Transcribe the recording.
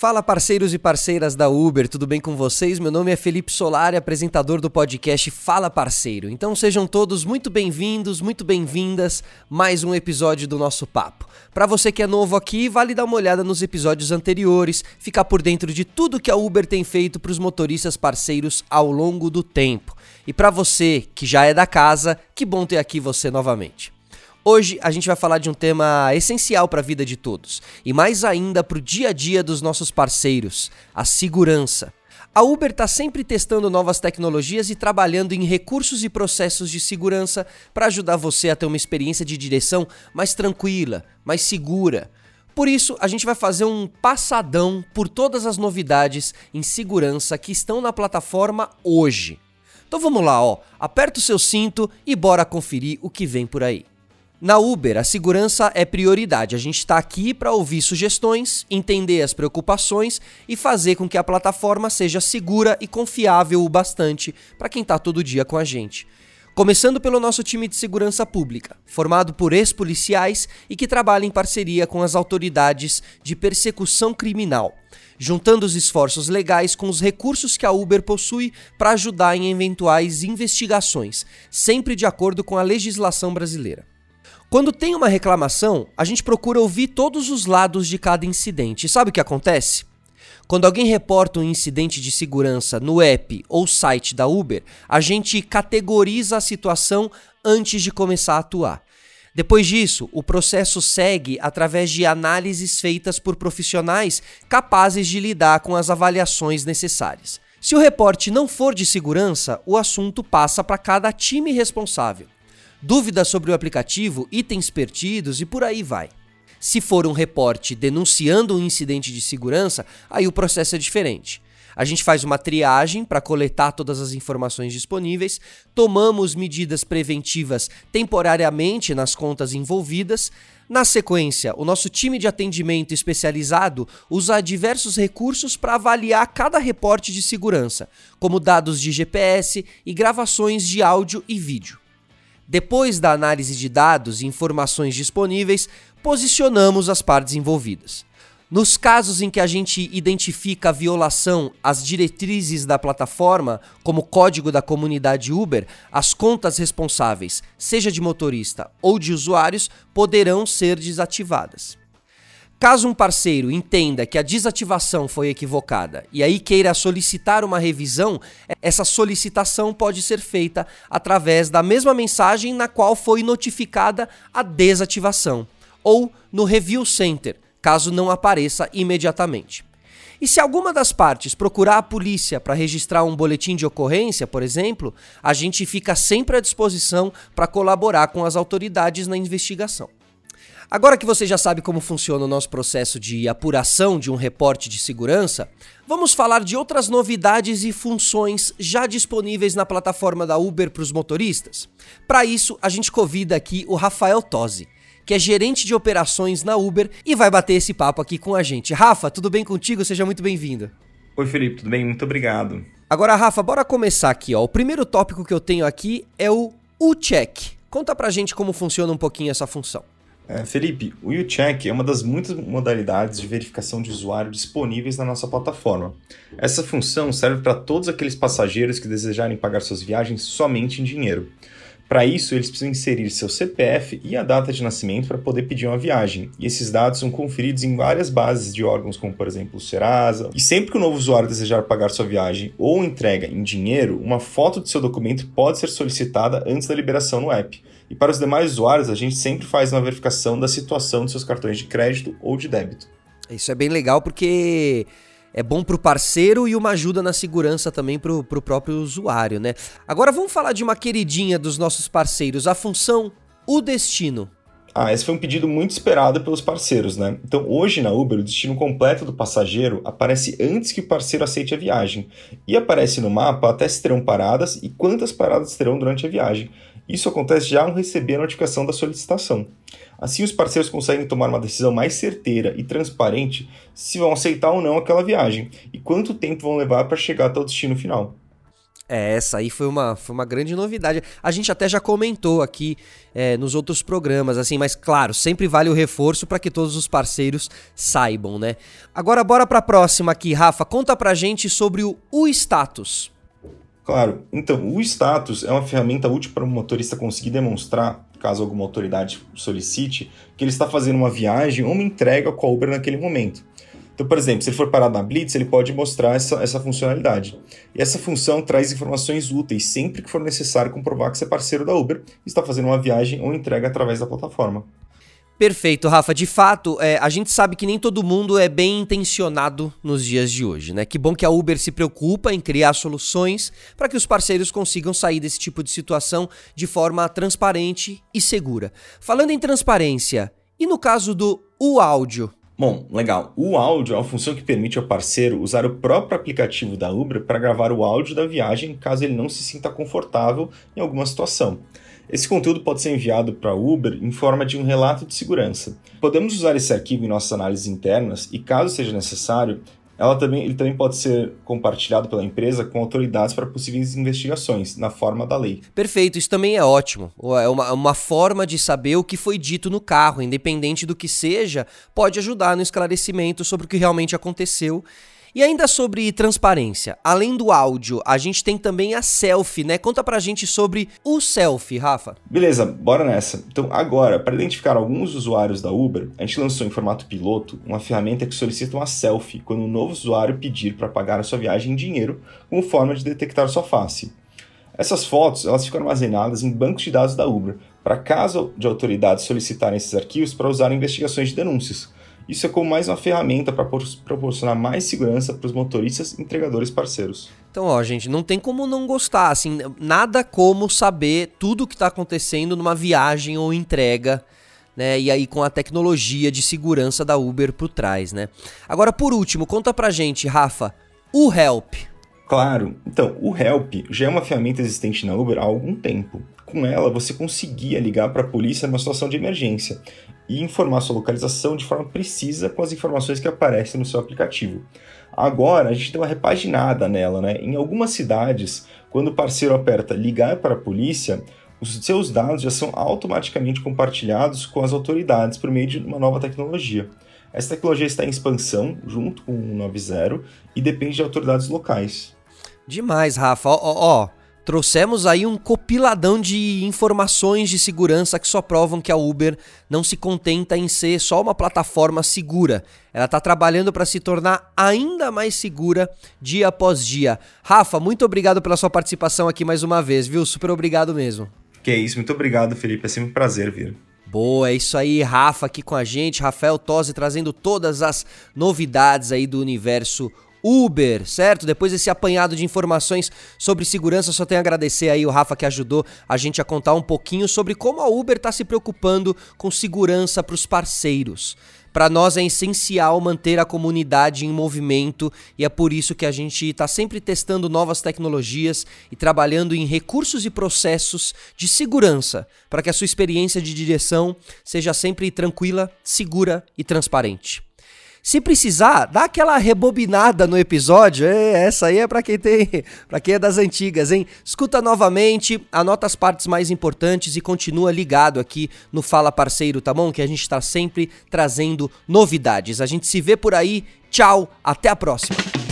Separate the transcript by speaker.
Speaker 1: Fala parceiros e parceiras da Uber, tudo bem com vocês? Meu nome é Felipe Solari, apresentador do podcast Fala Parceiro. Então sejam todos muito bem-vindos, muito bem-vindas, mais um episódio do nosso papo. Para você que é novo aqui, vale dar uma olhada nos episódios anteriores, ficar por dentro de tudo que a Uber tem feito para os motoristas parceiros ao longo do tempo. E para você que já é da casa, que bom ter aqui você novamente. Hoje a gente vai falar de um tema essencial para a vida de todos e mais ainda para o dia a dia dos nossos parceiros: a segurança. A Uber está sempre testando novas tecnologias e trabalhando em recursos e processos de segurança para ajudar você a ter uma experiência de direção mais tranquila, mais segura. Por isso, a gente vai fazer um passadão por todas as novidades em segurança que estão na plataforma hoje. Então vamos lá, ó. Aperta o seu cinto e bora conferir o que vem por aí. Na Uber, a segurança é prioridade. A gente está aqui para ouvir sugestões, entender as preocupações e fazer com que a plataforma seja segura e confiável o bastante para quem está todo dia com a gente. Começando pelo nosso time de segurança pública, formado por ex-policiais e que trabalha em parceria com as autoridades de persecução criminal, juntando os esforços legais com os recursos que a Uber possui para ajudar em eventuais investigações, sempre de acordo com a legislação brasileira. Quando tem uma reclamação, a gente procura ouvir todos os lados de cada incidente. E sabe o que acontece? Quando alguém reporta um incidente de segurança no app ou site da Uber, a gente categoriza a situação antes de começar a atuar. Depois disso, o processo segue através de análises feitas por profissionais capazes de lidar com as avaliações necessárias. Se o reporte não for de segurança, o assunto passa para cada time responsável dúvidas sobre o aplicativo, itens perdidos e por aí vai. Se for um reporte denunciando um incidente de segurança, aí o processo é diferente. A gente faz uma triagem para coletar todas as informações disponíveis, tomamos medidas preventivas temporariamente nas contas envolvidas. Na sequência, o nosso time de atendimento especializado usa diversos recursos para avaliar cada reporte de segurança, como dados de GPS e gravações de áudio e vídeo. Depois da análise de dados e informações disponíveis, posicionamos as partes envolvidas. Nos casos em que a gente identifica a violação às diretrizes da plataforma, como código da comunidade Uber, as contas responsáveis, seja de motorista ou de usuários, poderão ser desativadas. Caso um parceiro entenda que a desativação foi equivocada e aí queira solicitar uma revisão, essa solicitação pode ser feita através da mesma mensagem na qual foi notificada a desativação, ou no Review Center, caso não apareça imediatamente. E se alguma das partes procurar a polícia para registrar um boletim de ocorrência, por exemplo, a gente fica sempre à disposição para colaborar com as autoridades na investigação. Agora que você já sabe como funciona o nosso processo de apuração de um reporte de segurança, vamos falar de outras novidades e funções já disponíveis na plataforma da Uber para os motoristas. Para isso, a gente convida aqui o Rafael Tosi, que é gerente de operações na Uber e vai bater esse papo aqui com a gente. Rafa, tudo bem contigo? Seja muito bem-vindo.
Speaker 2: Oi, Felipe, tudo bem? Muito obrigado.
Speaker 1: Agora, Rafa, bora começar aqui, ó. O primeiro tópico que eu tenho aqui é o U-Check. Conta pra gente como funciona um pouquinho essa função.
Speaker 2: É, Felipe, o U-Check é uma das muitas modalidades de verificação de usuário disponíveis na nossa plataforma. Essa função serve para todos aqueles passageiros que desejarem pagar suas viagens somente em dinheiro. Para isso, eles precisam inserir seu CPF e a data de nascimento para poder pedir uma viagem. E esses dados são conferidos em várias bases de órgãos, como por exemplo o Serasa. E sempre que o novo usuário desejar pagar sua viagem ou entrega em dinheiro, uma foto do seu documento pode ser solicitada antes da liberação no app. E para os demais usuários, a gente sempre faz uma verificação da situação de seus cartões de crédito ou de débito.
Speaker 1: Isso é bem legal porque é bom para o parceiro e uma ajuda na segurança também para o próprio usuário, né? Agora vamos falar de uma queridinha dos nossos parceiros, a função O Destino.
Speaker 2: Ah, esse foi um pedido muito esperado pelos parceiros, né? Então, hoje na Uber, o destino completo do passageiro aparece antes que o parceiro aceite a viagem. E aparece no mapa até se terão paradas e quantas paradas terão durante a viagem. Isso acontece já ao receber a notificação da solicitação. Assim, os parceiros conseguem tomar uma decisão mais certeira e transparente se vão aceitar ou não aquela viagem e quanto tempo vão levar para chegar até o destino final.
Speaker 1: É, essa aí foi uma, foi uma grande novidade. A gente até já comentou aqui é, nos outros programas, assim, mas claro, sempre vale o reforço para que todos os parceiros saibam, né? Agora bora para a próxima aqui, Rafa. Conta pra gente sobre o U-Status.
Speaker 2: Claro, então, o status é uma ferramenta útil para um motorista conseguir demonstrar, caso alguma autoridade solicite, que ele está fazendo uma viagem ou uma entrega com a Uber naquele momento. Então, por exemplo, se ele for parado na Blitz, ele pode mostrar essa, essa funcionalidade. E essa função traz informações úteis sempre que for necessário comprovar que você é parceiro da Uber e está fazendo uma viagem ou entrega através da plataforma.
Speaker 1: Perfeito, Rafa. De fato, é, a gente sabe que nem todo mundo é bem intencionado nos dias de hoje, né? Que bom que a Uber se preocupa em criar soluções para que os parceiros consigam sair desse tipo de situação de forma transparente e segura. Falando em transparência, e no caso do o áudio,
Speaker 2: Bom, legal. O áudio é uma função que permite ao parceiro usar o próprio aplicativo da Uber para gravar o áudio da viagem caso ele não se sinta confortável em alguma situação. Esse conteúdo pode ser enviado para Uber em forma de um relato de segurança. Podemos usar esse arquivo em nossas análises internas e, caso seja necessário, ela também, ele também pode ser compartilhado pela empresa com autoridades para possíveis investigações, na forma da lei.
Speaker 1: Perfeito, isso também é ótimo. É uma, uma forma de saber o que foi dito no carro, independente do que seja, pode ajudar no esclarecimento sobre o que realmente aconteceu e ainda sobre transparência, além do áudio, a gente tem também a selfie, né? Conta pra gente sobre o selfie, Rafa.
Speaker 2: Beleza, bora nessa. Então, agora, para identificar alguns usuários da Uber, a gente lançou em formato piloto uma ferramenta que solicita uma selfie quando um novo usuário pedir para pagar a sua viagem em dinheiro, como forma de detectar sua face. Essas fotos elas ficam armazenadas em bancos de dados da Uber, para caso de autoridades solicitarem esses arquivos para usar em investigações de denúncias. Isso é como mais uma ferramenta para proporcionar mais segurança para os motoristas e entregadores parceiros.
Speaker 1: Então, ó, gente, não tem como não gostar, assim, nada como saber tudo o que está acontecendo numa viagem ou entrega, né? E aí com a tecnologia de segurança da Uber por trás, né? Agora, por último, conta pra gente, Rafa, o Help.
Speaker 2: Claro. Então, o Help já é uma ferramenta existente na Uber há algum tempo. Com ela, você conseguia ligar para a polícia numa situação de emergência e informar sua localização de forma precisa com as informações que aparecem no seu aplicativo. Agora, a gente deu uma repaginada nela, né? Em algumas cidades, quando o parceiro aperta ligar para a polícia, os seus dados já são automaticamente compartilhados com as autoridades por meio de uma nova tecnologia. Essa tecnologia está em expansão junto com o 90 e depende de autoridades locais.
Speaker 1: Demais, Rafa. Ó, ó, ó. Trouxemos aí um copiladão de informações de segurança que só provam que a Uber não se contenta em ser só uma plataforma segura. Ela está trabalhando para se tornar ainda mais segura dia após dia. Rafa, muito obrigado pela sua participação aqui mais uma vez, viu? Super obrigado mesmo.
Speaker 2: Que é isso, muito obrigado, Felipe. É sempre um prazer vir.
Speaker 1: Boa, é isso aí, Rafa aqui com a gente, Rafael Tosi trazendo todas as novidades aí do universo Uber, certo? Depois desse apanhado de informações sobre segurança, só tenho a agradecer aí o Rafa que ajudou a gente a contar um pouquinho sobre como a Uber está se preocupando com segurança para os parceiros. Para nós é essencial manter a comunidade em movimento e é por isso que a gente está sempre testando novas tecnologias e trabalhando em recursos e processos de segurança para que a sua experiência de direção seja sempre tranquila, segura e transparente. Se precisar, dá aquela rebobinada no episódio. É, essa aí é para quem tem, para quem é das antigas, hein? Escuta novamente, anota as partes mais importantes e continua ligado aqui no Fala Parceiro, tá bom? Que a gente está sempre trazendo novidades. A gente se vê por aí. Tchau, até a próxima.